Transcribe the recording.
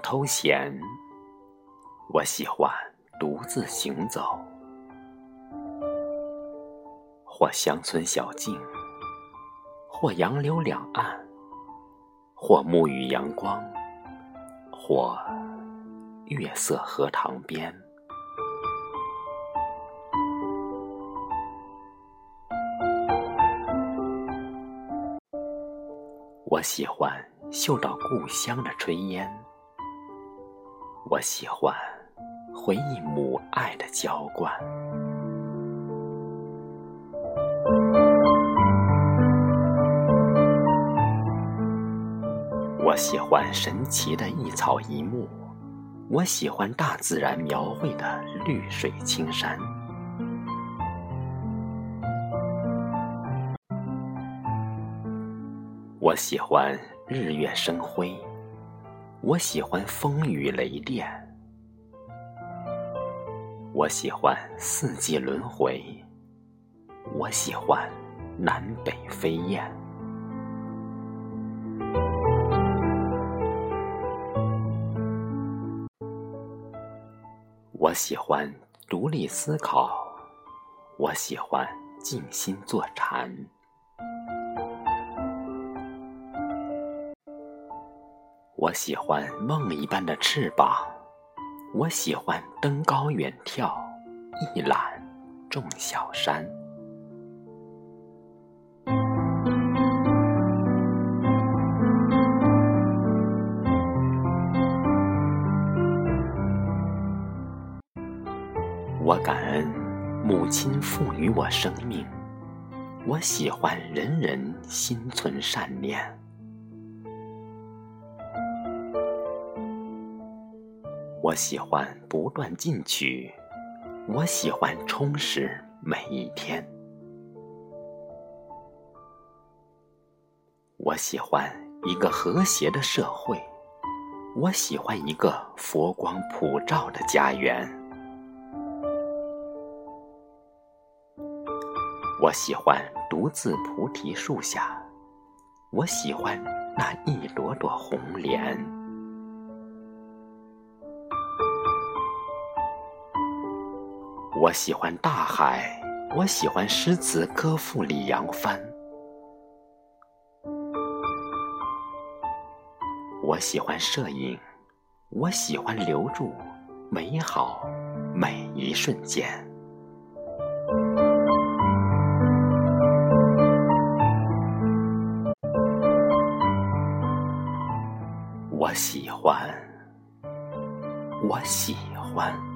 偷闲，我喜欢独自行走，或乡村小径，或杨柳两岸，或沐浴阳光，或月色荷塘边。我喜欢嗅到故乡的炊烟，我喜欢回忆母爱的浇灌，我喜欢神奇的一草一木，我喜欢大自然描绘的绿水青山。我喜欢日月生辉，我喜欢风雨雷电，我喜欢四季轮回，我喜欢南北飞燕。我喜欢独立思考，我喜欢静心坐禅。我喜欢梦一般的翅膀，我喜欢登高远眺，一览众小山。我感恩母亲赋予我生命，我喜欢人人心存善念。我喜欢不断进取，我喜欢充实每一天。我喜欢一个和谐的社会，我喜欢一个佛光普照的家园。我喜欢独自菩提树下，我喜欢那一朵朵红莲。我喜欢大海，我喜欢诗词歌赋里扬帆。我喜欢摄影，我喜欢留住美好每一瞬间。我喜欢，我喜欢。